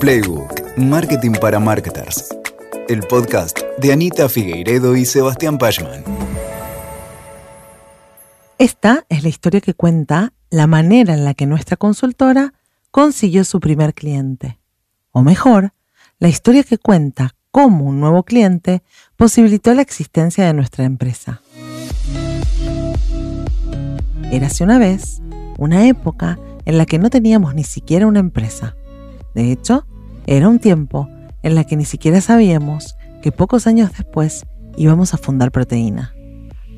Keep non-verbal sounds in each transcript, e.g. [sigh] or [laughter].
Playbook, Marketing para Marketers. El podcast de Anita Figueiredo y Sebastián Pachman. Esta es la historia que cuenta la manera en la que nuestra consultora consiguió su primer cliente. O mejor, la historia que cuenta cómo un nuevo cliente posibilitó la existencia de nuestra empresa. Érase una vez una época en la que no teníamos ni siquiera una empresa. De hecho, era un tiempo en la que ni siquiera sabíamos que pocos años después íbamos a fundar Proteína.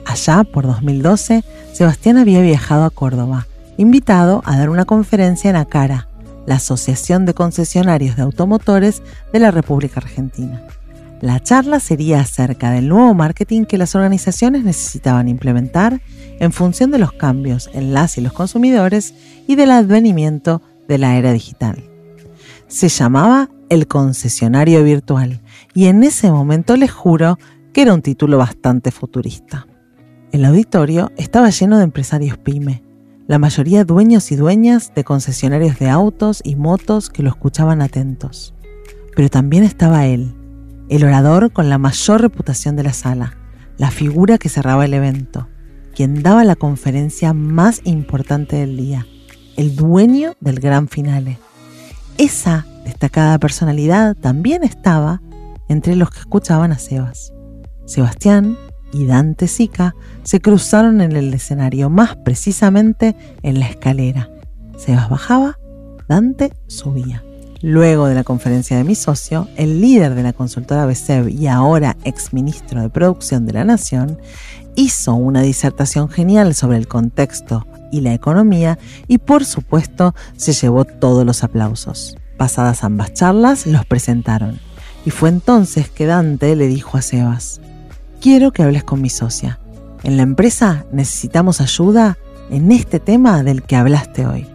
Allá, por 2012, Sebastián había viajado a Córdoba, invitado a dar una conferencia en ACARA, la Asociación de Concesionarios de Automotores de la República Argentina. La charla sería acerca del nuevo marketing que las organizaciones necesitaban implementar en función de los cambios en las y los consumidores y del advenimiento de la era digital. Se llamaba El concesionario virtual y en ese momento les juro que era un título bastante futurista. El auditorio estaba lleno de empresarios pyme, la mayoría dueños y dueñas de concesionarios de autos y motos que lo escuchaban atentos. Pero también estaba él, el orador con la mayor reputación de la sala, la figura que cerraba el evento, quien daba la conferencia más importante del día, el dueño del gran finale. Esa destacada personalidad también estaba entre los que escuchaban a Sebas. Sebastián y Dante Sica se cruzaron en el escenario, más precisamente en la escalera. Sebas bajaba, Dante subía. Luego de la conferencia de mi socio, el líder de la consultora BSEB y ahora exministro de Producción de la Nación, hizo una disertación genial sobre el contexto y la economía y por supuesto se llevó todos los aplausos. Pasadas ambas charlas, los presentaron. Y fue entonces que Dante le dijo a Sebas, quiero que hables con mi socia. En la empresa necesitamos ayuda en este tema del que hablaste hoy.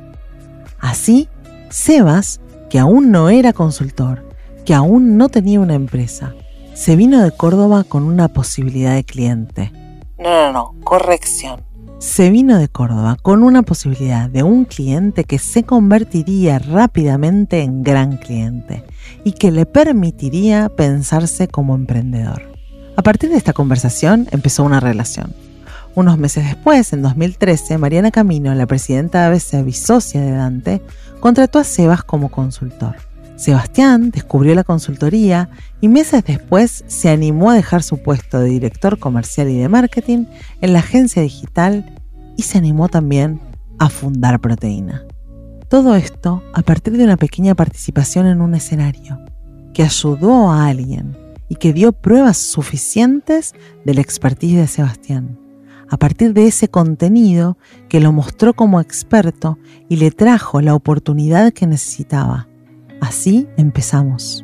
Así, Sebas que aún no era consultor, que aún no tenía una empresa. Se vino de Córdoba con una posibilidad de cliente. No, no, no, corrección. Se vino de Córdoba con una posibilidad de un cliente que se convertiría rápidamente en gran cliente y que le permitiría pensarse como emprendedor. A partir de esta conversación empezó una relación. Unos meses después, en 2013, Mariana Camino, la presidenta de ABC y socia de Dante, contrató a Sebas como consultor. Sebastián descubrió la consultoría y meses después se animó a dejar su puesto de director comercial y de marketing en la agencia digital y se animó también a fundar Proteína. Todo esto a partir de una pequeña participación en un escenario que ayudó a alguien y que dio pruebas suficientes de la expertise de Sebastián a partir de ese contenido que lo mostró como experto y le trajo la oportunidad que necesitaba. Así empezamos.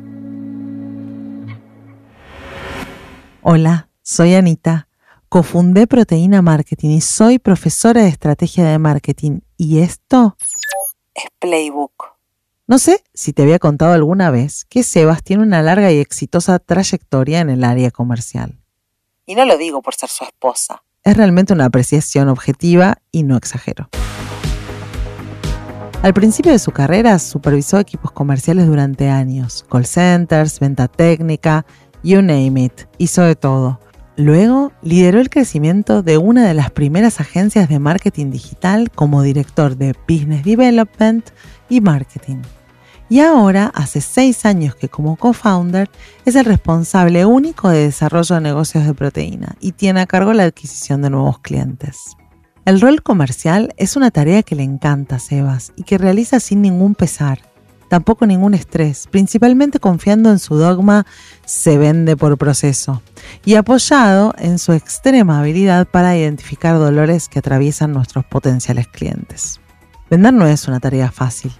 Hola, soy Anita, cofundé Proteína Marketing y soy profesora de estrategia de marketing y esto es Playbook. No sé si te había contado alguna vez que Sebas tiene una larga y exitosa trayectoria en el área comercial. Y no lo digo por ser su esposa es realmente una apreciación objetiva y no exagero. Al principio de su carrera supervisó equipos comerciales durante años, call centers, venta técnica, you name it, hizo de todo. Luego lideró el crecimiento de una de las primeras agencias de marketing digital como director de Business Development y Marketing y ahora hace seis años que como co-founder es el responsable único de desarrollo de negocios de proteína y tiene a cargo la adquisición de nuevos clientes. El rol comercial es una tarea que le encanta a Sebas y que realiza sin ningún pesar, tampoco ningún estrés, principalmente confiando en su dogma se vende por proceso y apoyado en su extrema habilidad para identificar dolores que atraviesan nuestros potenciales clientes. Vender no es una tarea fácil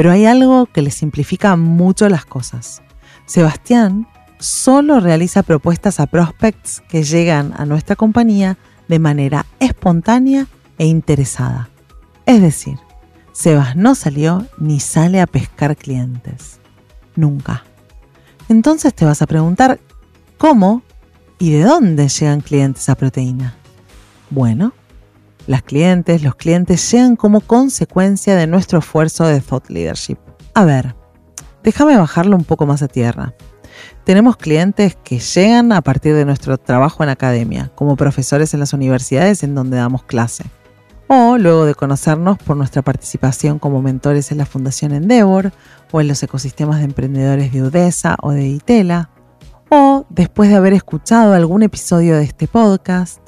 pero hay algo que le simplifica mucho las cosas. Sebastián solo realiza propuestas a prospects que llegan a nuestra compañía de manera espontánea e interesada. Es decir, Sebas no salió ni sale a pescar clientes. Nunca. Entonces te vas a preguntar, ¿cómo y de dónde llegan clientes a proteína? Bueno, las clientes, los clientes llegan como consecuencia de nuestro esfuerzo de thought leadership. A ver, déjame bajarlo un poco más a tierra. Tenemos clientes que llegan a partir de nuestro trabajo en academia, como profesores en las universidades en donde damos clase, o luego de conocernos por nuestra participación como mentores en la Fundación Endeavor o en los ecosistemas de emprendedores de UDESA o de ITELA, o después de haber escuchado algún episodio de este podcast.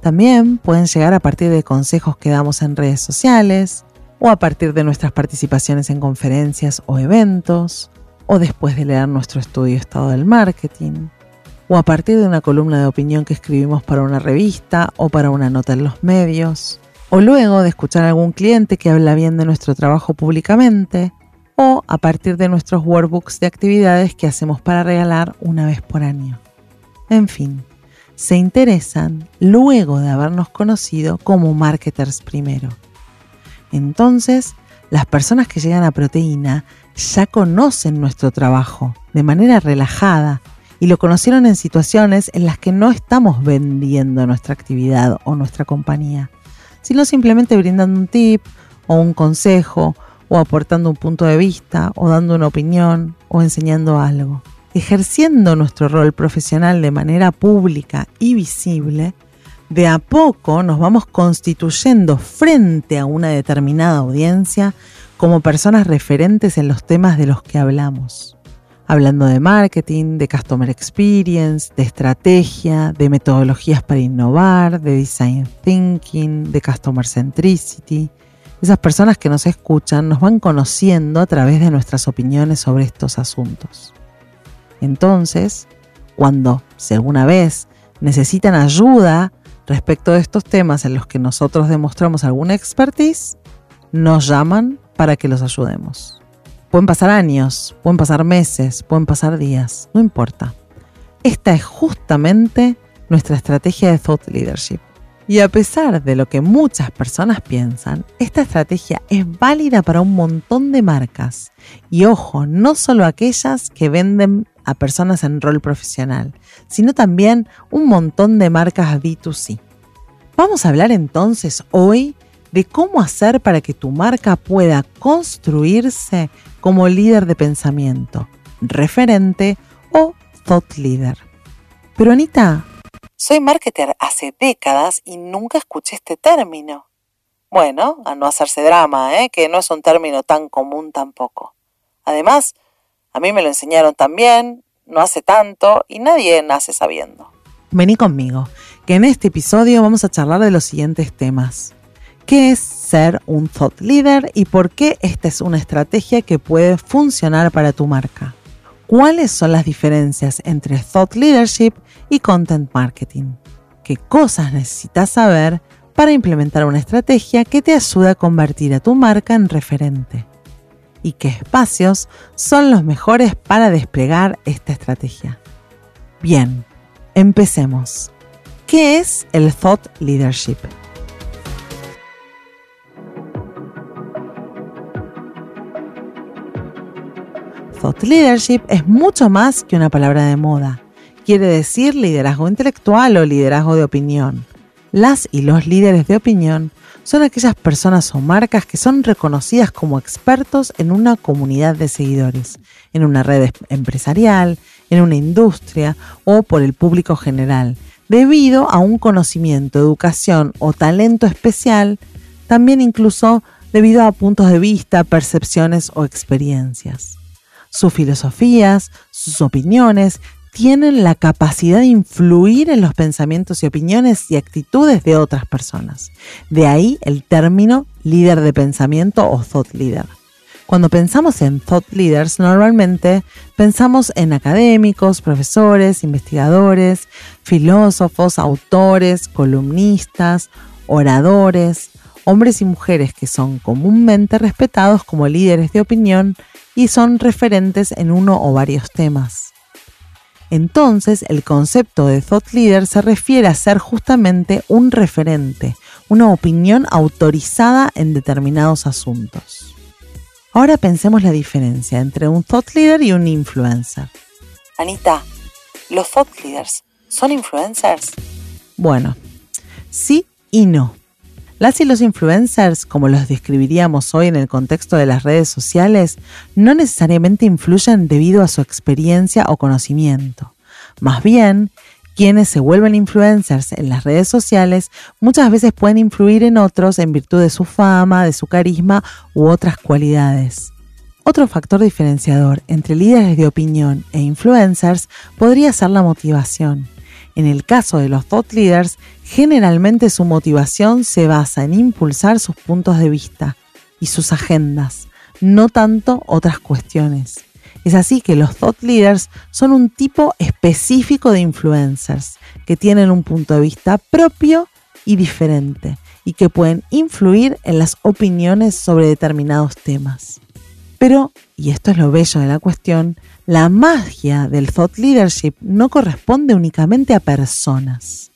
También pueden llegar a partir de consejos que damos en redes sociales, o a partir de nuestras participaciones en conferencias o eventos, o después de leer nuestro estudio Estado del Marketing, o a partir de una columna de opinión que escribimos para una revista o para una nota en los medios, o luego de escuchar a algún cliente que habla bien de nuestro trabajo públicamente, o a partir de nuestros workbooks de actividades que hacemos para regalar una vez por año. En fin, se interesan luego de habernos conocido como marketers primero. Entonces, las personas que llegan a proteína ya conocen nuestro trabajo de manera relajada y lo conocieron en situaciones en las que no estamos vendiendo nuestra actividad o nuestra compañía, sino simplemente brindando un tip o un consejo o aportando un punto de vista o dando una opinión o enseñando algo. Ejerciendo nuestro rol profesional de manera pública y visible, de a poco nos vamos constituyendo frente a una determinada audiencia como personas referentes en los temas de los que hablamos. Hablando de marketing, de customer experience, de estrategia, de metodologías para innovar, de design thinking, de customer centricity. Esas personas que nos escuchan nos van conociendo a través de nuestras opiniones sobre estos asuntos. Entonces, cuando, si alguna vez necesitan ayuda respecto de estos temas en los que nosotros demostramos alguna expertise, nos llaman para que los ayudemos. Pueden pasar años, pueden pasar meses, pueden pasar días, no importa. Esta es justamente nuestra estrategia de thought leadership. Y a pesar de lo que muchas personas piensan, esta estrategia es válida para un montón de marcas. Y ojo, no solo aquellas que venden a personas en rol profesional, sino también un montón de marcas B2C. Vamos a hablar entonces hoy de cómo hacer para que tu marca pueda construirse como líder de pensamiento, referente o thought leader. Pero Anita, soy marketer hace décadas y nunca escuché este término. Bueno, a no hacerse drama, ¿eh? que no es un término tan común tampoco. Además, a mí me lo enseñaron también, no hace tanto y nadie nace sabiendo. Vení conmigo, que en este episodio vamos a charlar de los siguientes temas qué es ser un thought leader y por qué esta es una estrategia que puede funcionar para tu marca. ¿Cuáles son las diferencias entre thought leadership y content marketing? ¿Qué cosas necesitas saber para implementar una estrategia que te ayude a convertir a tu marca en referente? ¿Y qué espacios son los mejores para desplegar esta estrategia? Bien, empecemos. ¿Qué es el thought leadership? Thought Leadership es mucho más que una palabra de moda. Quiere decir liderazgo intelectual o liderazgo de opinión. Las y los líderes de opinión son aquellas personas o marcas que son reconocidas como expertos en una comunidad de seguidores, en una red empresarial, en una industria o por el público general, debido a un conocimiento, educación o talento especial, también incluso debido a puntos de vista, percepciones o experiencias. Sus filosofías, sus opiniones tienen la capacidad de influir en los pensamientos y opiniones y actitudes de otras personas. De ahí el término líder de pensamiento o thought leader. Cuando pensamos en thought leaders, normalmente pensamos en académicos, profesores, investigadores, filósofos, autores, columnistas, oradores, hombres y mujeres que son comúnmente respetados como líderes de opinión y son referentes en uno o varios temas. Entonces, el concepto de thought leader se refiere a ser justamente un referente, una opinión autorizada en determinados asuntos. Ahora pensemos la diferencia entre un thought leader y un influencer. Anita, ¿los thought leaders son influencers? Bueno, sí y no. Las y los influencers, como los describiríamos hoy en el contexto de las redes sociales, no necesariamente influyen debido a su experiencia o conocimiento. Más bien, quienes se vuelven influencers en las redes sociales muchas veces pueden influir en otros en virtud de su fama, de su carisma u otras cualidades. Otro factor diferenciador entre líderes de opinión e influencers podría ser la motivación. En el caso de los thought leaders, generalmente su motivación se basa en impulsar sus puntos de vista y sus agendas, no tanto otras cuestiones. Es así que los thought leaders son un tipo específico de influencers que tienen un punto de vista propio y diferente y que pueden influir en las opiniones sobre determinados temas. Pero, y esto es lo bello de la cuestión, la magia del thought leadership no corresponde únicamente a personas.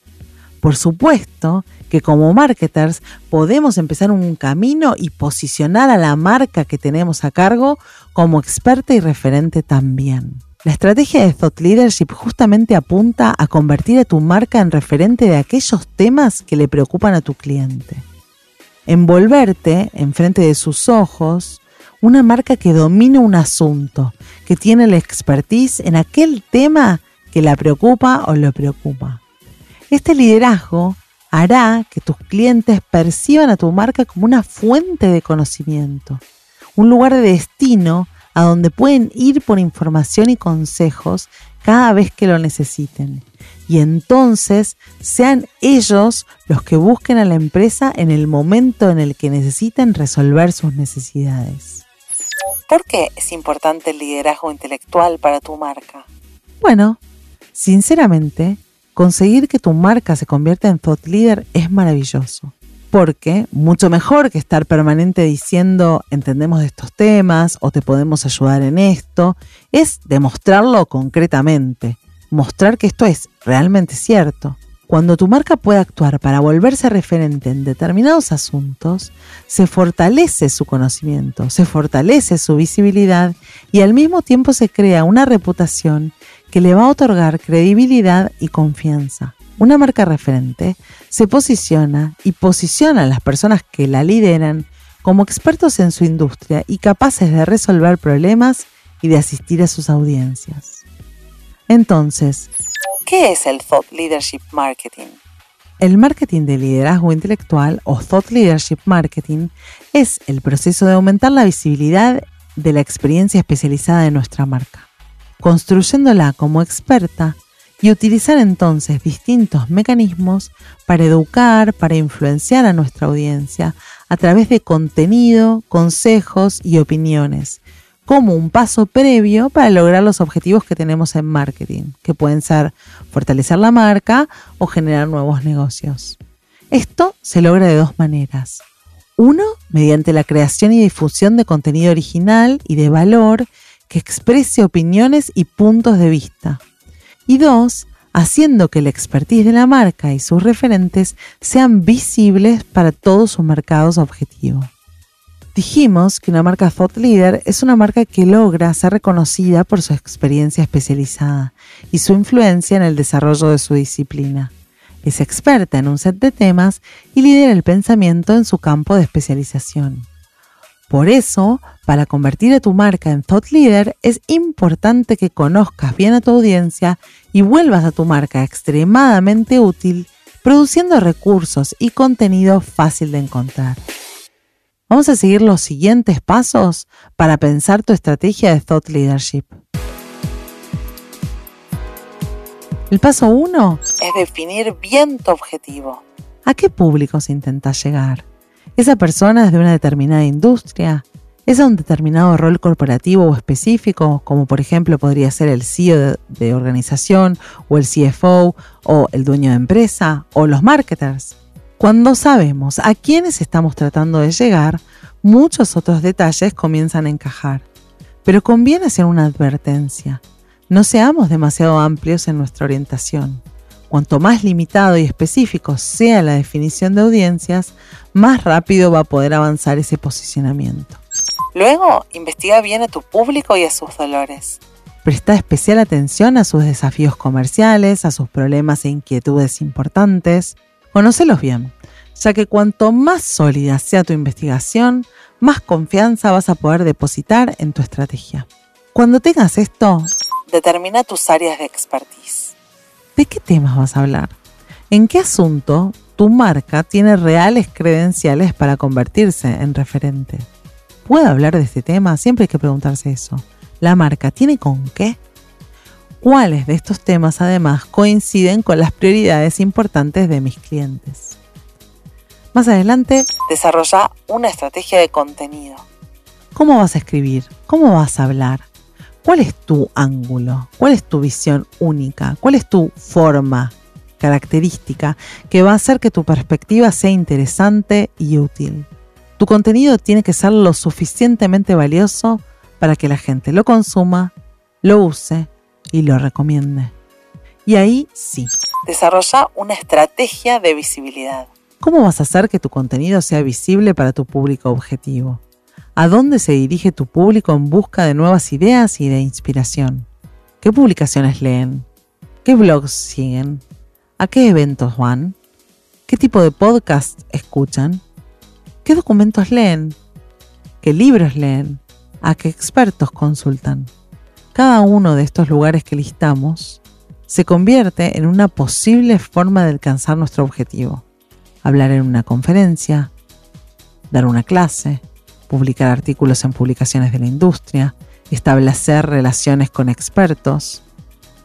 Por supuesto que como marketers podemos empezar un camino y posicionar a la marca que tenemos a cargo como experta y referente también. La estrategia de Thought Leadership justamente apunta a convertir a tu marca en referente de aquellos temas que le preocupan a tu cliente. Envolverte enfrente de sus ojos una marca que domine un asunto, que tiene la expertise en aquel tema que la preocupa o lo preocupa. Este liderazgo hará que tus clientes perciban a tu marca como una fuente de conocimiento, un lugar de destino a donde pueden ir por información y consejos cada vez que lo necesiten. Y entonces sean ellos los que busquen a la empresa en el momento en el que necesiten resolver sus necesidades. ¿Por qué es importante el liderazgo intelectual para tu marca? Bueno, sinceramente, conseguir que tu marca se convierta en thought leader es maravilloso. Porque mucho mejor que estar permanente diciendo entendemos de estos temas o te podemos ayudar en esto, es demostrarlo concretamente, mostrar que esto es realmente cierto. Cuando tu marca puede actuar para volverse referente en determinados asuntos, se fortalece su conocimiento, se fortalece su visibilidad y al mismo tiempo se crea una reputación que le va a otorgar credibilidad y confianza. Una marca referente se posiciona y posiciona a las personas que la lideran como expertos en su industria y capaces de resolver problemas y de asistir a sus audiencias. Entonces, ¿Qué es el Thought Leadership Marketing? El marketing de liderazgo intelectual o Thought Leadership Marketing es el proceso de aumentar la visibilidad de la experiencia especializada de nuestra marca, construyéndola como experta y utilizar entonces distintos mecanismos para educar, para influenciar a nuestra audiencia a través de contenido, consejos y opiniones como un paso previo para lograr los objetivos que tenemos en marketing, que pueden ser fortalecer la marca o generar nuevos negocios. Esto se logra de dos maneras. Uno, mediante la creación y difusión de contenido original y de valor que exprese opiniones y puntos de vista. Y dos, haciendo que la expertise de la marca y sus referentes sean visibles para todos sus mercados objetivos. Dijimos que una marca thought leader es una marca que logra ser reconocida por su experiencia especializada y su influencia en el desarrollo de su disciplina. Es experta en un set de temas y lidera el pensamiento en su campo de especialización. Por eso, para convertir a tu marca en thought leader, es importante que conozcas bien a tu audiencia y vuelvas a tu marca extremadamente útil, produciendo recursos y contenido fácil de encontrar. Vamos a seguir los siguientes pasos para pensar tu estrategia de thought leadership. El paso 1 es definir bien tu objetivo. ¿A qué públicos intentas llegar? ¿Esa persona es de una determinada industria? ¿Es a un determinado rol corporativo o específico, como por ejemplo podría ser el CEO de, de organización o el CFO o el dueño de empresa o los marketers? Cuando sabemos a quiénes estamos tratando de llegar, muchos otros detalles comienzan a encajar. Pero conviene hacer una advertencia. No seamos demasiado amplios en nuestra orientación. Cuanto más limitado y específico sea la definición de audiencias, más rápido va a poder avanzar ese posicionamiento. Luego, investiga bien a tu público y a sus dolores. Presta especial atención a sus desafíos comerciales, a sus problemas e inquietudes importantes. Conócelos bien. ya que cuanto más sólida sea tu investigación, más confianza vas a poder depositar en tu estrategia. Cuando tengas esto, determina tus áreas de expertise. ¿De qué temas vas a hablar? ¿En qué asunto tu marca tiene reales credenciales para convertirse en referente? ¿Puedo hablar de este tema? Siempre hay que preguntarse eso. ¿La marca tiene con qué? ¿Cuáles de estos temas además coinciden con las prioridades importantes de mis clientes? Más adelante, desarrolla una estrategia de contenido. ¿Cómo vas a escribir? ¿Cómo vas a hablar? ¿Cuál es tu ángulo? ¿Cuál es tu visión única? ¿Cuál es tu forma característica que va a hacer que tu perspectiva sea interesante y útil? Tu contenido tiene que ser lo suficientemente valioso para que la gente lo consuma, lo use y lo recomiende. Y ahí sí. Desarrolla una estrategia de visibilidad. ¿Cómo vas a hacer que tu contenido sea visible para tu público objetivo? ¿A dónde se dirige tu público en busca de nuevas ideas y de inspiración? ¿Qué publicaciones leen? ¿Qué blogs siguen? ¿A qué eventos van? ¿Qué tipo de podcast escuchan? ¿Qué documentos leen? ¿Qué libros leen? ¿A qué expertos consultan? Cada uno de estos lugares que listamos se convierte en una posible forma de alcanzar nuestro objetivo hablar en una conferencia, dar una clase, publicar artículos en publicaciones de la industria, establecer relaciones con expertos.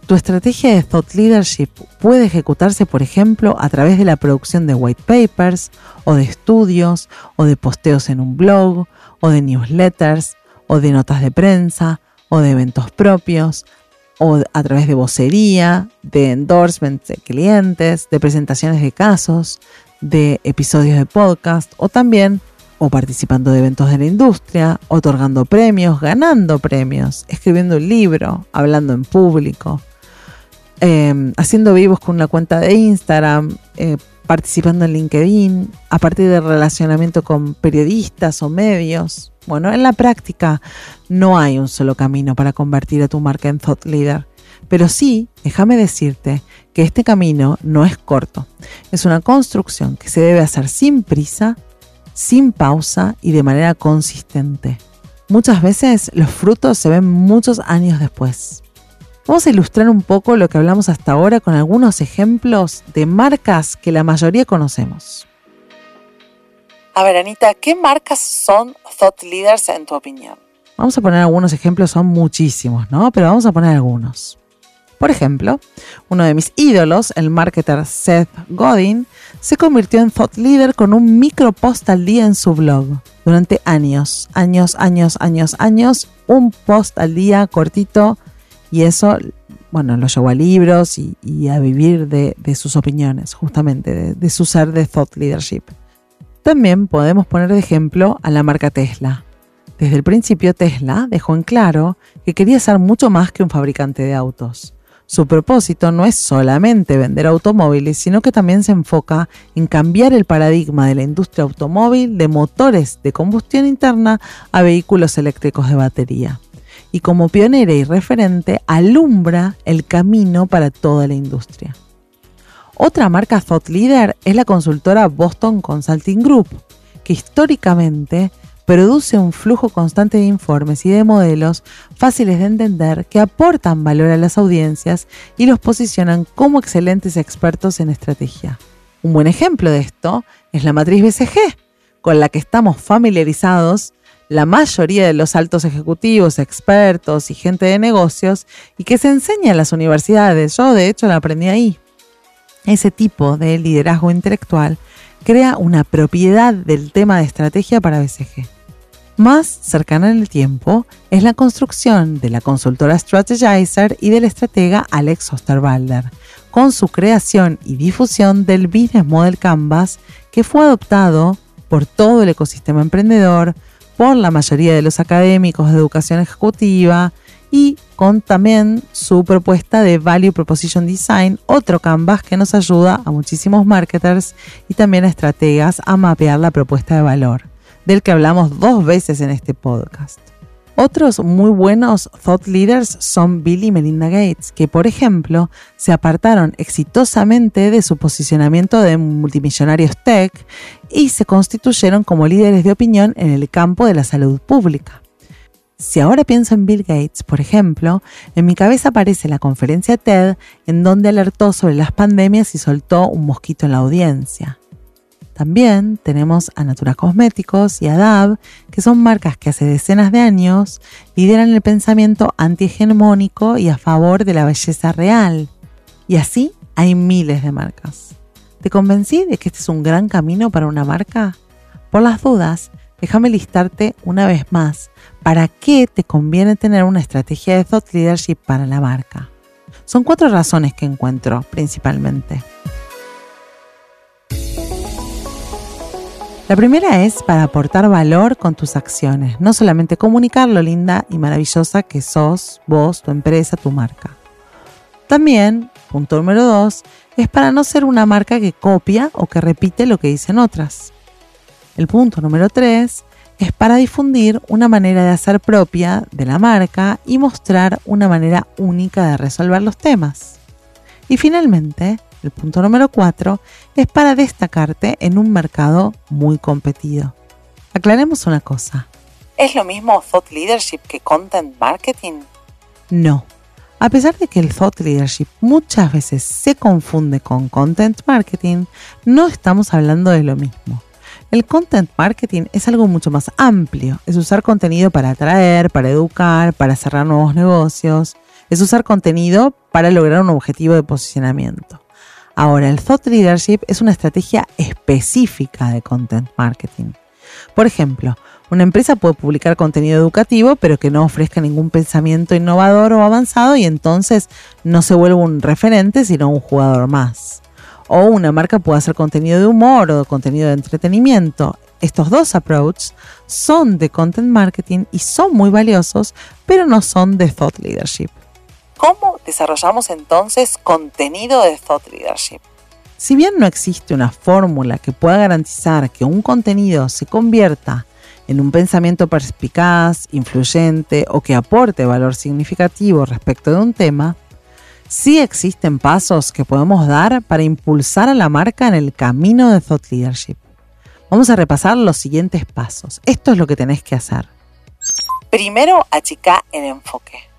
Tu estrategia de thought leadership puede ejecutarse, por ejemplo, a través de la producción de white papers, o de estudios, o de posteos en un blog, o de newsletters, o de notas de prensa, o de eventos propios, o a través de vocería, de endorsements de clientes, de presentaciones de casos, de episodios de podcast o también o participando de eventos de la industria, otorgando premios, ganando premios, escribiendo un libro, hablando en público, em, haciendo vivos con una cuenta de Instagram, eh, participando en LinkedIn, a partir del relacionamiento con periodistas o medios. Bueno, en la práctica no hay un solo camino para convertir a tu marca en thought leader. Pero sí, déjame decirte que este camino no es corto. Es una construcción que se debe hacer sin prisa, sin pausa y de manera consistente. Muchas veces los frutos se ven muchos años después. Vamos a ilustrar un poco lo que hablamos hasta ahora con algunos ejemplos de marcas que la mayoría conocemos. A ver, Anita, ¿qué marcas son thought leaders en tu opinión? Vamos a poner algunos ejemplos, son muchísimos, ¿no? Pero vamos a poner algunos. Por ejemplo, uno de mis ídolos, el marketer Seth Godin, se convirtió en thought leader con un micro post al día en su blog. Durante años, años, años, años, años, un post al día cortito y eso, bueno, lo llevó a libros y, a vivir de, sus opiniones, justamente, de, de su ser de thought leadership. También podemos poner de ejemplo a la marca Tesla. Desde el principio Tesla dejó en claro que quería ser mucho más que un fabricante de autos. Su propósito no es solamente vender automóviles, sino que también se enfoca en cambiar el paradigma de la industria automóvil de motores de combustión interna a vehículos eléctricos de batería. Y como pionera y referente, alumbra el camino para toda la industria. Otra marca thought leader es la consultora Boston Consulting Group, que históricamente produce un flujo constante de informes y de modelos fáciles de entender que aportan valor a las audiencias y los posicionan como excelentes expertos en estrategia. Un buen ejemplo de esto es la matriz BCG, con la que estamos familiarizados la mayoría de los altos ejecutivos, expertos y gente de negocios y que se enseña en las universidades. Yo de hecho la aprendí ahí. Ese tipo de liderazgo intelectual crea una propiedad del tema de estrategia para BCG. Más cercana en el tiempo es la construcción de la consultora Strategizer y del estratega Alex Osterwalder, con su creación y difusión del Business Model Canvas que fue adoptado por todo el ecosistema emprendedor, por la mayoría de los académicos de educación ejecutiva y con también su propuesta de Value Proposition Design, otro canvas que nos ayuda a muchísimos marketers y también a estrategas a mapear la propuesta de valor, del que hablamos dos veces en este podcast. Otros muy buenos thought leaders son Bill y Melinda Gates, que por ejemplo se apartaron exitosamente de su posicionamiento de multimillonarios tech y se constituyeron como líderes de opinión en el campo de la salud pública. Si ahora pienso en Bill Gates, por ejemplo, en mi cabeza aparece la conferencia TED en donde alertó sobre las pandemias y soltó un mosquito en la audiencia. También tenemos a Natura Cosméticos y a DAB, que son marcas que hace decenas de años lideran el pensamiento antihegemónico y a favor de la belleza real. Y así hay miles de marcas. ¿Te convencí de que este es un gran camino para una marca? Por las dudas, déjame listarte una vez más para qué te conviene tener una estrategia de thought leadership para la marca. Son cuatro razones que encuentro principalmente. La primera es para aportar valor con tus acciones, no solamente comunicar lo linda y maravillosa que sos vos, tu empresa, tu marca. También, punto número dos, es para no ser una marca que copia o que repite lo que dicen otras. El punto número tres es para difundir una manera de hacer propia de la marca y mostrar una manera única de resolver los temas. Y finalmente, el punto número 4 es para destacarte en un mercado muy competido. Aclaremos una cosa. ¿Es lo mismo thought leadership que content marketing? No. A pesar de que el thought leadership muchas veces se confunde con content marketing, no estamos hablando de lo mismo. El content marketing es algo mucho más amplio. Es usar contenido para atraer, para educar, para cerrar nuevos negocios. Es usar contenido para lograr un objetivo de posicionamiento. Ahora, el thought leadership es una estrategia específica de content marketing. Por ejemplo, una empresa puede publicar contenido educativo, pero que no ofrezca ningún pensamiento innovador o avanzado y entonces no se vuelve un referente, sino un jugador más. O una marca puede hacer contenido de humor o contenido de entretenimiento. Estos dos approaches son de content marketing y son muy valiosos, pero no son de thought leadership. ¿Cómo desarrollamos entonces contenido de thought leadership? Si bien no existe una fórmula que pueda garantizar que un contenido se convierta en un pensamiento perspicaz, influyente o que aporte valor significativo respecto de un tema, sí existen pasos que podemos dar para impulsar a la marca en el camino de thought leadership. Vamos a repasar los siguientes pasos. Esto es lo que tenés que hacer. Primero, achica el enfoque.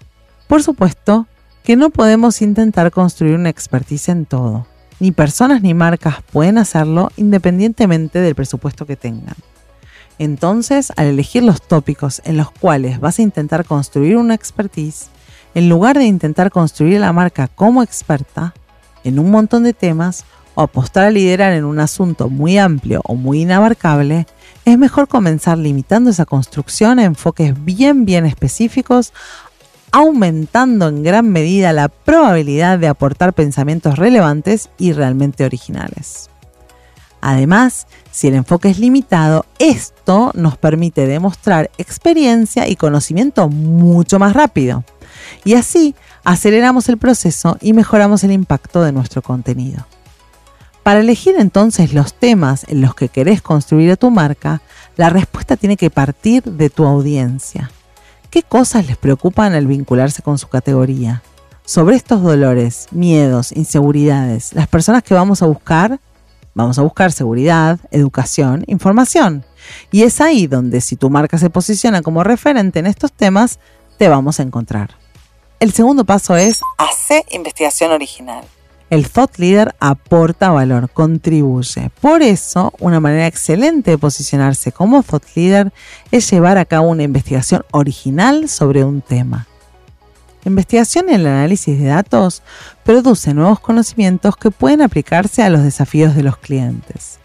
Por supuesto, que no podemos intentar construir una expertise en todo. Ni personas ni marcas pueden hacerlo independientemente del presupuesto que tengan. Entonces, al elegir los tópicos en los cuales vas a intentar construir una expertise, en lugar de intentar construir la marca como experta en un montón de temas o apostar a liderar en un asunto muy amplio o muy inabarcable, es mejor comenzar limitando esa construcción a enfoques bien bien específicos aumentando en gran medida la probabilidad de aportar pensamientos relevantes y realmente originales. Además, si el enfoque es limitado, esto nos permite demostrar experiencia y conocimiento mucho más rápido. Y así aceleramos el proceso y mejoramos el impacto de nuestro contenido. Para elegir entonces los temas en los que querés construir a tu marca, la respuesta tiene que partir de tu audiencia. ¿Qué cosas les preocupan al vincularse con su categoría? Sobre estos dolores, miedos, inseguridades, las personas que vamos a buscar, vamos a buscar seguridad, educación, información. Y es ahí donde si tu marca se posiciona como referente en estos temas, te vamos a encontrar. El segundo paso es... Hace investigación original el thought leader aporta valor, contribuye. Por eso, una manera excelente de posicionarse como thought leader es llevar a cabo una investigación original sobre un tema. La investigación en el análisis de datos produce nuevos conocimientos que pueden aplicarse a los desafíos de los clientes.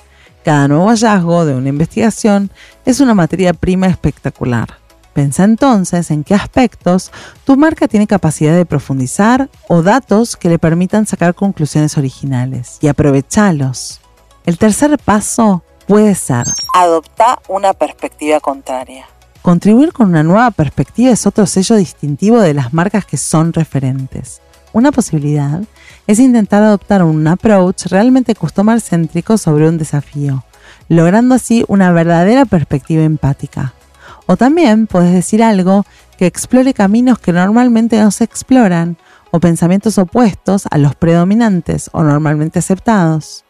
Cada nuevo hallazgo de una investigación es una materia prima espectacular. Pensa entonces en qué aspectos tu marca tiene capacidad de profundizar o datos que le permitan sacar conclusiones originales y aprovechalos. El tercer paso puede ser adoptar una perspectiva contraria. Contribuir con una nueva perspectiva es otro sello distintivo de las marcas que son referentes. Una posibilidad es intentar adoptar un approach realmente customer céntrico sobre un desafío, logrando así una verdadera perspectiva empática O también puedes decir algo que explore caminos que normalmente no se exploran o pensamientos opuestos a los predominantes o normalmente aceptados.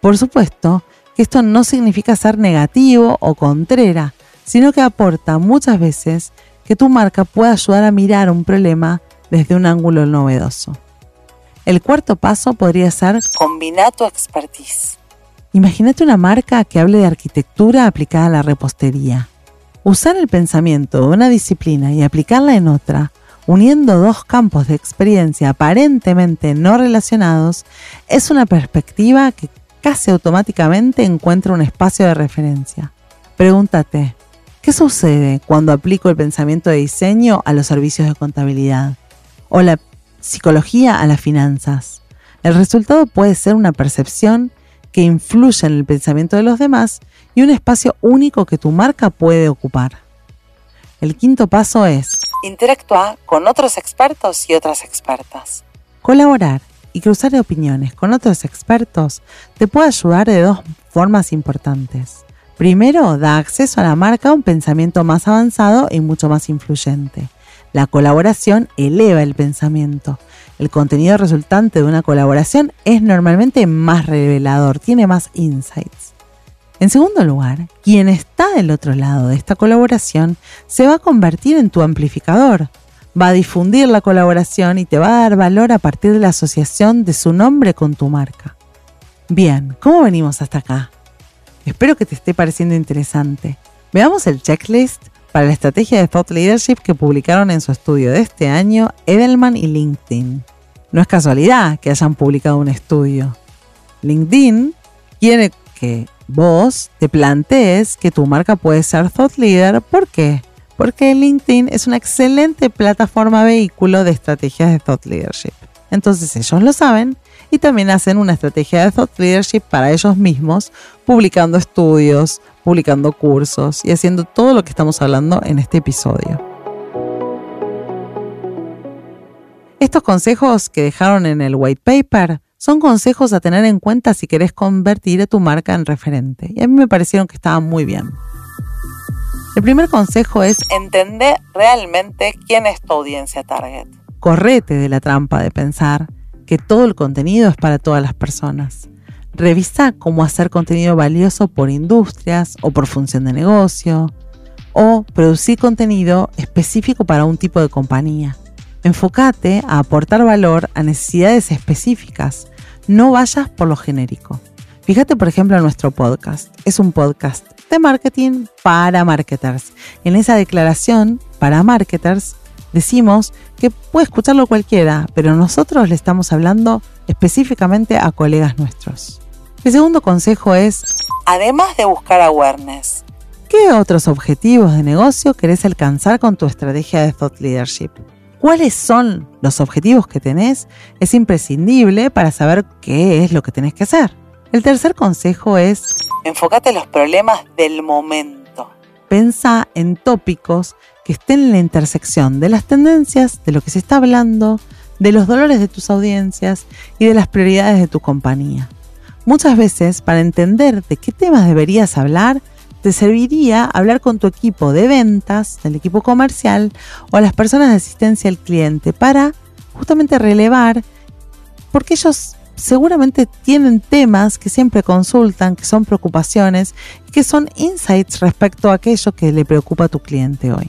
Por supuesto que esto no significa ser negativo o contrera, sino que aporta muchas veces que tu marca pueda ayudar a mirar un problema desde un ángulo novedoso. El cuarto paso podría ser combinar tu expertise. Imagínate una marca que hable de arquitectura aplicada a la repostería. Usar el pensamiento de una disciplina y aplicarla en otra, uniendo dos campos de experiencia aparentemente no relacionados, es una perspectiva que casi automáticamente encuentra un espacio de referencia. Pregúntate, ¿qué sucede cuando aplico el pensamiento de diseño a los servicios de contabilidad? O la psicología a las finanzas. El resultado puede ser una percepción que influye en el pensamiento de los demás y un espacio único que tu marca puede ocupar. El quinto paso es interactuar con otros expertos y otras expertas. Colaborar y cruzar opiniones con otros expertos te puede ayudar de dos formas importantes. Primero, da acceso a la marca a un pensamiento más avanzado y mucho más influyente. La colaboración eleva el pensamiento. El contenido resultante de una colaboración es normalmente más revelador, tiene más insights. En segundo lugar, quien está del otro lado de esta colaboración se va a convertir en tu amplificador. Va a difundir la colaboración y te va a dar valor a partir de la asociación de su nombre con tu marca. Bien, ¿cómo venimos hasta acá? Espero que te esté pareciendo interesante. Veamos el checklist para la estrategia de Thought Leadership que publicaron en su estudio de este año Edelman y LinkedIn. No es casualidad que hayan publicado un estudio. LinkedIn quiere que vos te plantees que tu marca puede ser Thought Leader. ¿Por qué? Porque LinkedIn es una excelente plataforma vehículo de estrategias de Thought Leadership. Entonces ellos lo saben y también hacen una estrategia de Thought Leadership para ellos mismos, publicando estudios, publicando cursos y haciendo todo lo que estamos hablando en este episodio. Estos consejos que dejaron en el white paper son consejos a tener en cuenta si querés convertir a tu marca en referente. Y a mí me parecieron que estaban muy bien. El primer consejo es entender realmente quién es tu audiencia target. Correte de la trampa de pensar que todo el contenido es para todas las personas. Revisa cómo hacer contenido valioso por industrias o por función de negocio, o producir contenido específico para un tipo de compañía. Enfócate a aportar valor a necesidades específicas, no vayas por lo genérico. Fíjate, por ejemplo, en nuestro podcast. Es un podcast de marketing para marketers. En esa declaración, para marketers, decimos que puede escucharlo cualquiera, pero nosotros le estamos hablando específicamente a colegas nuestros. El segundo consejo es, además de buscar awareness, ¿qué otros objetivos de negocio querés alcanzar con tu estrategia de thought leadership? ¿Cuáles son los objetivos que tenés? Es imprescindible para saber qué es lo que tenés que hacer. El tercer consejo es, enfócate en los problemas del momento. Pensa en tópicos que estén en la intersección de las tendencias, de lo que se está hablando, de los dolores de tus audiencias y de las prioridades de tu compañía. Muchas veces, para entender de qué temas deberías hablar, te serviría hablar con tu equipo de ventas, del equipo comercial o a las personas de asistencia al cliente para justamente relevar, porque ellos seguramente tienen temas que siempre consultan, que son preocupaciones, que son insights respecto a aquello que le preocupa a tu cliente hoy.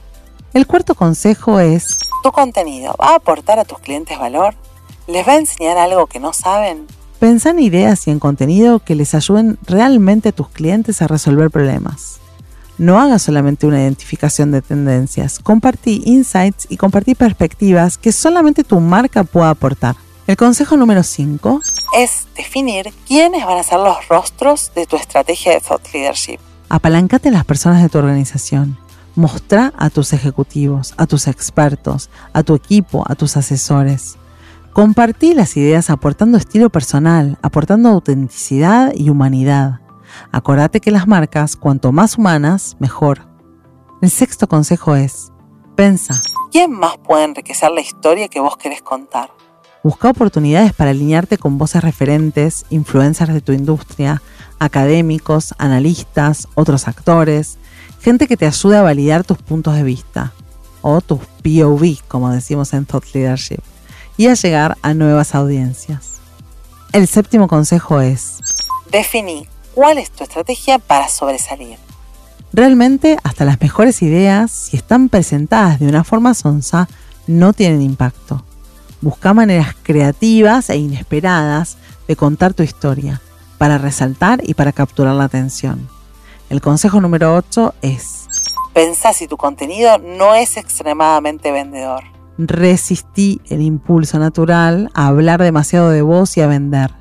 El cuarto consejo es, ¿tu contenido va a aportar a tus clientes valor? ¿Les va a enseñar algo que no saben? Pensá en ideas y en contenido que les ayuden realmente a tus clientes a resolver problemas. No hagas solamente una identificación de tendencias, compartí insights y compartí perspectivas que solamente tu marca pueda aportar. El consejo número 5 es definir quiénes van a ser los rostros de tu estrategia de thought leadership. Apalancate en las personas de tu organización. Mostra a tus ejecutivos, a tus expertos, a tu equipo, a tus asesores. Compartí las ideas aportando estilo personal, aportando autenticidad y humanidad. Acordate que las marcas, cuanto más humanas, mejor. El sexto consejo es, pensa. ¿Quién más puede enriquecer la historia que vos querés contar? Busca oportunidades para alinearte con voces referentes, influencers de tu industria, académicos, analistas, otros actores, Gente que te ayude a validar tus puntos de vista o tus POV, como decimos en Thought Leadership, y a llegar a nuevas audiencias. El séptimo consejo es... Definí cuál es tu estrategia para sobresalir. Realmente hasta las mejores ideas, si están presentadas de una forma sonsa, no tienen impacto. Busca maneras creativas e inesperadas de contar tu historia, para resaltar y para capturar la atención. El consejo número 8 es... Pensá si tu contenido no es extremadamente vendedor. Resistí el impulso natural a hablar demasiado de vos y a vender.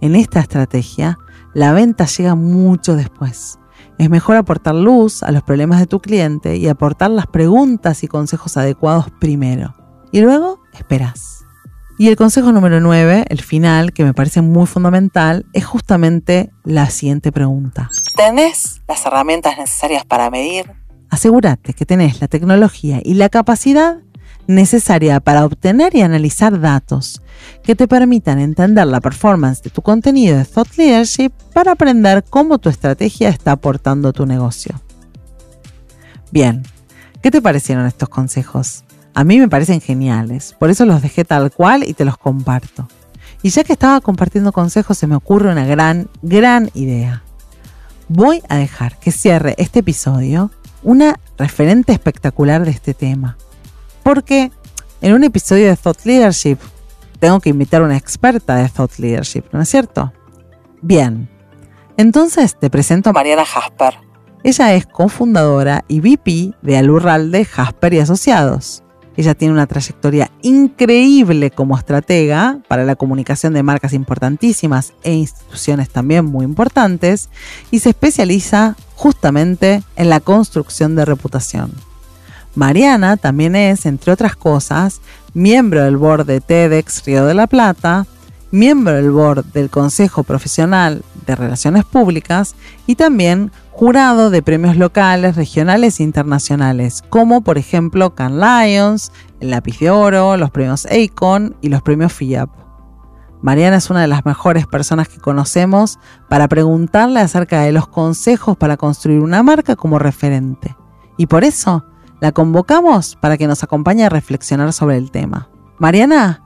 En esta estrategia, la venta llega mucho después. Es mejor aportar luz a los problemas de tu cliente y aportar las preguntas y consejos adecuados primero. Y luego esperas. Y el consejo número 9, el final, que me parece muy fundamental, es justamente la siguiente pregunta. ¿Tenés las herramientas necesarias para medir? Asegúrate que tenés la tecnología y la capacidad necesaria para obtener y analizar datos que te permitan entender la performance de tu contenido de Thought Leadership para aprender cómo tu estrategia está aportando a tu negocio. Bien, ¿qué te parecieron estos consejos? A mí me parecen geniales, por eso los dejé tal cual y te los comparto. Y ya que estaba compartiendo consejos, se me ocurre una gran, gran idea. Voy a dejar que cierre este episodio una referente espectacular de este tema porque en un episodio de Thought Leadership tengo que invitar a una experta de Thought Leadership, ¿no es cierto? Bien, entonces te presento a Mariana Jasper. Ella es cofundadora y VP de Alurralde Jasper y Asociados. Ella tiene una trayectoria increíble como estratega para la comunicación de marcas importantísimas e instituciones también muy importantes y se especializa justamente en la construcción de reputación. Mariana también es, entre otras cosas, miembro del board de TEDx Río de la Plata, miembro del board del Consejo Profesional de Relaciones Públicas y también jurado de premios locales, regionales e internacionales, como por ejemplo Can Lions, el Lápiz de Oro, los premios Acon y los premios FIAP. Mariana es una de las mejores personas que conocemos para preguntarle acerca de los consejos para construir una marca como referente. Y por eso la convocamos para que nos acompañe a reflexionar sobre el tema. Mariana,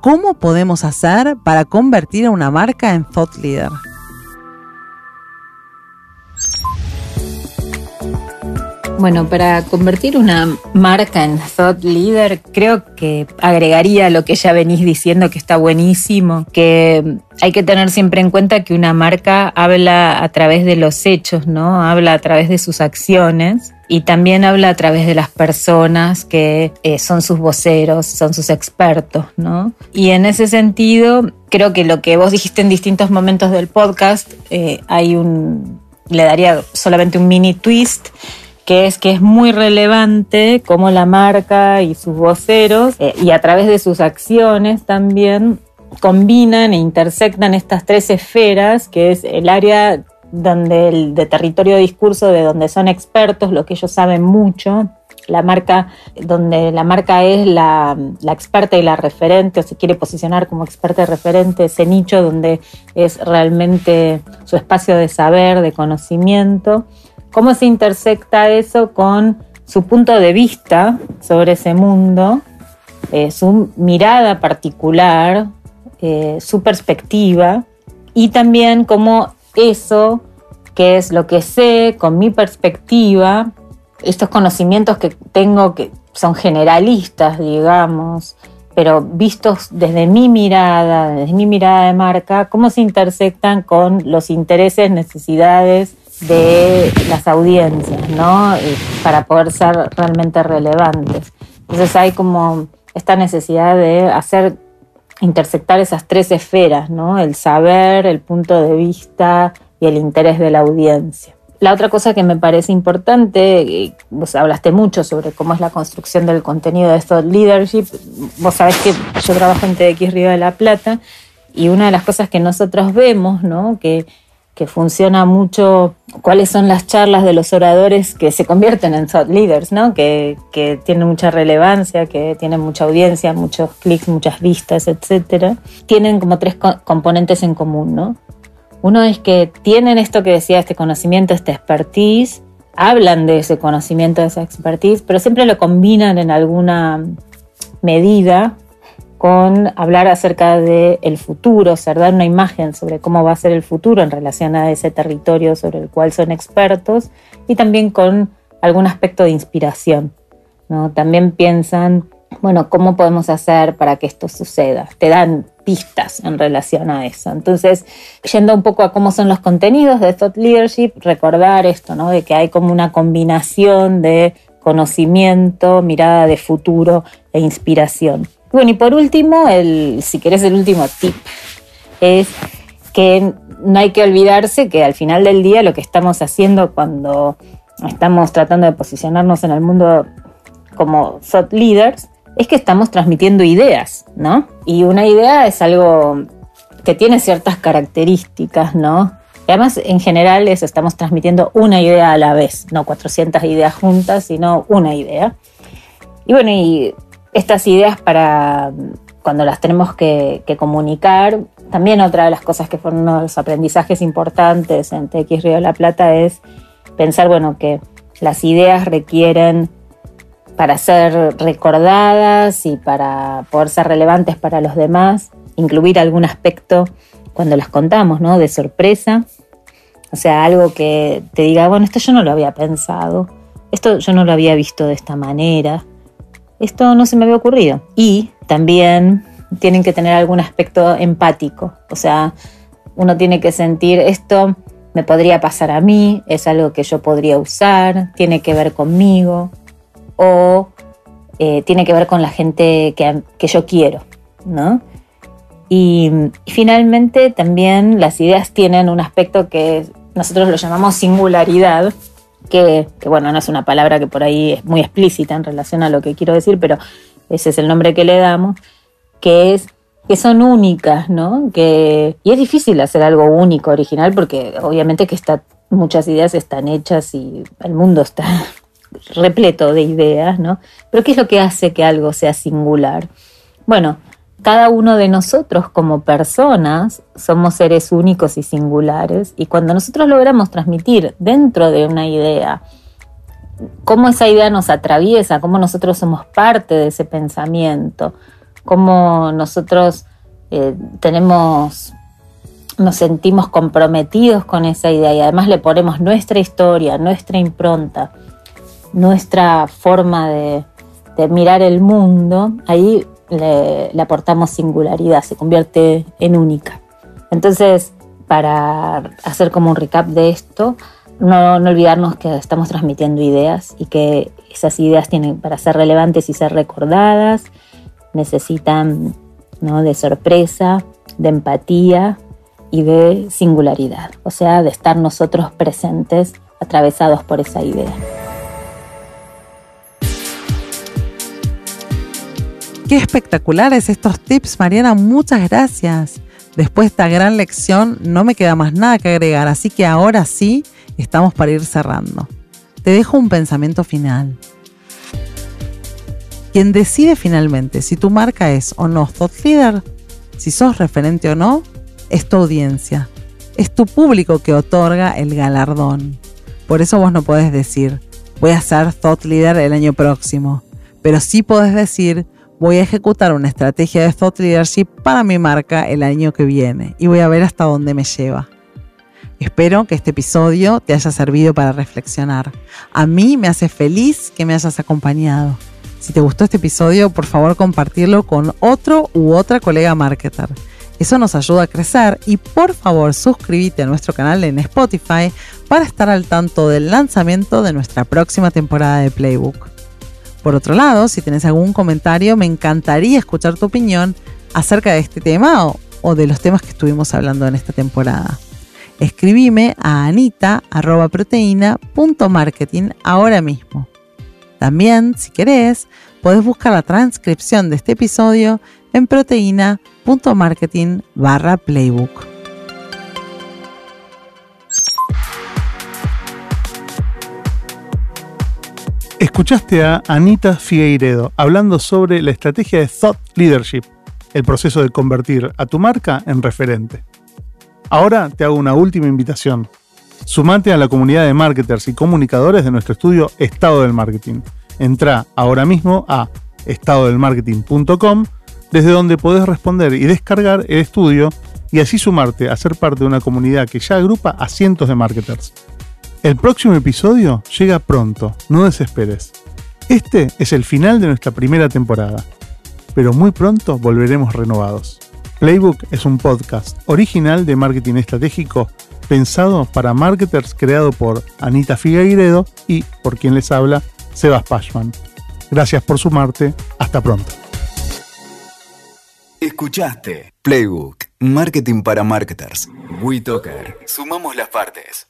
¿cómo podemos hacer para convertir a una marca en thought leader? Bueno, para convertir una marca en thought leader, creo que agregaría lo que ya venís diciendo que está buenísimo, que hay que tener siempre en cuenta que una marca habla a través de los hechos, ¿no? Habla a través de sus acciones y también habla a través de las personas que eh, son sus voceros, son sus expertos, ¿no? Y en ese sentido, creo que lo que vos dijiste en distintos momentos del podcast, eh, hay un, le daría solamente un mini twist que es que es muy relevante cómo la marca y sus voceros, eh, y a través de sus acciones también, combinan e intersectan estas tres esferas, que es el área donde el de territorio de discurso, de donde son expertos, lo que ellos saben mucho, la marca, donde la marca es la, la, experta y la referente, o se quiere posicionar como experta y referente, ese nicho donde es realmente su espacio de saber, de conocimiento, cómo se intersecta eso con su punto de vista sobre ese mundo, eh, su mirada particular, eh, su perspectiva y también cómo eso, que es lo que sé con mi perspectiva, estos conocimientos que tengo que son generalistas, digamos, pero vistos desde mi mirada, desde mi mirada de marca, cómo se intersectan con los intereses, necesidades de las audiencias, ¿no? Para poder ser realmente relevantes. Entonces hay como esta necesidad de hacer intersectar esas tres esferas, ¿no? El saber, el punto de vista y el interés de la audiencia. La otra cosa que me parece importante, vos hablaste mucho sobre cómo es la construcción del contenido de esto leadership. Vos sabés que yo trabajo en TX Río de la Plata y una de las cosas que nosotros vemos, ¿no? Que que funciona mucho, cuáles son las charlas de los oradores que se convierten en thought leaders, ¿no? que, que tienen mucha relevancia, que tienen mucha audiencia, muchos clics, muchas vistas, etc. Tienen como tres componentes en común. ¿no? Uno es que tienen esto que decía, este conocimiento, este expertise hablan de ese conocimiento, de esa expertise, pero siempre lo combinan en alguna medida con hablar acerca del el futuro, o sea, dar una imagen sobre cómo va a ser el futuro en relación a ese territorio sobre el cual son expertos y también con algún aspecto de inspiración. ¿no? También piensan, bueno, ¿cómo podemos hacer para que esto suceda? Te dan pistas en relación a eso. Entonces, yendo un poco a cómo son los contenidos de Thought Leadership, recordar esto, ¿no? De que hay como una combinación de conocimiento, mirada de futuro e inspiración. Bueno, y por último, el, si querés el último tip, es que no hay que olvidarse que al final del día lo que estamos haciendo cuando estamos tratando de posicionarnos en el mundo como thought leaders es que estamos transmitiendo ideas, ¿no? Y una idea es algo que tiene ciertas características, ¿no? Y además, en general, eso estamos transmitiendo una idea a la vez, no 400 ideas juntas, sino una idea. Y bueno, y estas ideas para cuando las tenemos que, comunicar, también otra de las cosas que fueron uno de los aprendizajes importantes en TX Río de la Plata es pensar, bueno, que las ideas requieren para ser recordadas y para poder ser relevantes para los demás, incluir algún aspecto cuando las contamos, ¿no? De sorpresa. O sea, algo que te diga, bueno, esto yo no lo había pensado, esto yo no lo había visto de esta manera, esto no se me había ocurrido. Y también tienen que tener algún aspecto empático, o sea, uno tiene que sentir esto me podría pasar a mí, es algo que yo podría usar, tiene que ver conmigo, o eh, tiene que ver con la gente que, yo quiero, ¿no? Y, finalmente también las ideas tienen un aspecto que nosotros lo llamamos singularidad, que, bueno, no es una palabra que por ahí es muy explícita en relación a lo que quiero decir, pero ese es el nombre que le damos, que es que son únicas, ¿no? Que, y es difícil hacer algo único, original, porque obviamente que está, muchas ideas están hechas y el mundo está [laughs] repleto de ideas, ¿no? Pero ¿qué es lo que hace que algo sea singular? Bueno, cada uno de nosotros como personas somos seres únicos y singulares y cuando nosotros logramos transmitir dentro de una idea cómo esa idea nos atraviesa, cómo nosotros somos parte de ese pensamiento, cómo nosotros eh, tenemos nos sentimos comprometidos con esa idea y además le ponemos nuestra historia, nuestra impronta, nuestra forma de, mirar el mundo, ahí le, aportamos singularidad, se convierte en única. Entonces, para hacer como un recap de esto, no, olvidarnos que estamos transmitiendo ideas y que esas ideas tienen, para ser relevantes y ser recordadas, necesitan de sorpresa, de empatía y de singularidad, o sea, de estar nosotros presentes, atravesados por esa idea. Qué espectaculares estos tips, Mariana. Muchas gracias. Después de esta gran lección no me queda más nada que agregar, así que ahora sí estamos para ir cerrando. Te dejo un pensamiento final. Quien decide finalmente si tu marca es o no thought leader, si sos referente o no, es tu audiencia. Es tu público que otorga el galardón. Por eso vos no podés decir, voy a ser thought leader el año próximo. Pero sí podés decir, voy a ejecutar una estrategia de thought leadership para mi marca el año que viene y voy a ver hasta dónde me lleva. Espero que este episodio te haya servido para reflexionar. A mí me hace feliz que me hayas acompañado. Si te gustó este episodio, por favor compartirlo con otro u otra colega marketer. Eso nos ayuda a crecer y por favor suscríbete a nuestro canal en Spotify para estar al tanto del lanzamiento de nuestra próxima temporada de Playbook. Por otro lado, si tienes algún comentario, me encantaría escuchar tu opinión acerca de este tema o, de los temas que estuvimos hablando en esta temporada. Escribime a anita.proteína.marketing ahora mismo. También, si querés, podés buscar la transcripción de este episodio en proteína.marketing barra playbook. Escuchaste a Anita Figueiredo hablando sobre la estrategia de Thought Leadership, el proceso de convertir a tu marca en referente. Ahora te hago una última invitación. Sumate a la comunidad de marketers y comunicadores de nuestro estudio Estado del Marketing. Entra ahora mismo a estadodelmarketing.com, desde donde podés responder y descargar el estudio y así sumarte a ser parte de una comunidad que ya agrupa a cientos de marketers. El próximo episodio llega pronto, no desesperes. Este es el final de nuestra primera temporada, pero muy pronto volveremos renovados. Playbook es un podcast original de marketing estratégico pensado para marketers creado por Anita Figueiredo y por quien les habla, Sebas Pashman. Gracias por sumarte, hasta pronto. Escuchaste Playbook, Marketing para Marketers. WeToker. Sumamos las partes.